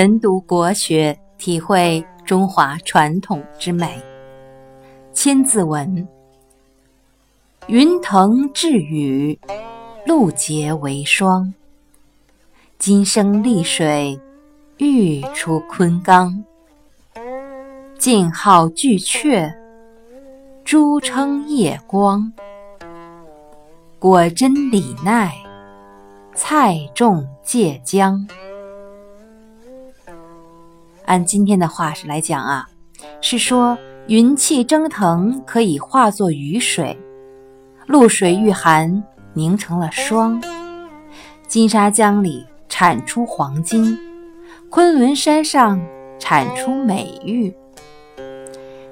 晨读国学，体会中华传统之美。千字文：云腾致雨，露结为霜。金生丽水，玉出昆冈。静号巨阙，珠称夜光。果真李奈，菜种芥姜。按今天的话是来讲啊，是说云气蒸腾可以化作雨水，露水遇寒凝成了霜，金沙江里产出黄金，昆仑山上产出美玉。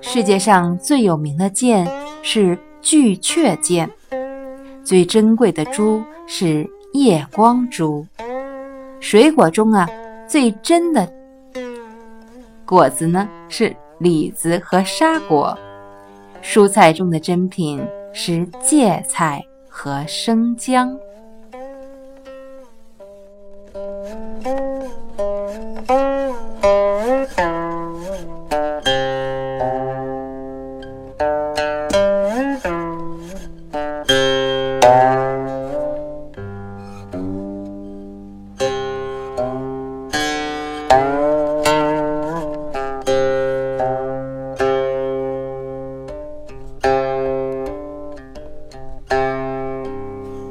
世界上最有名的剑是巨阙剑，最珍贵的珠是夜光珠。水果中啊，最真的。果子呢？是李子和沙果。蔬菜中的珍品是芥菜和生姜。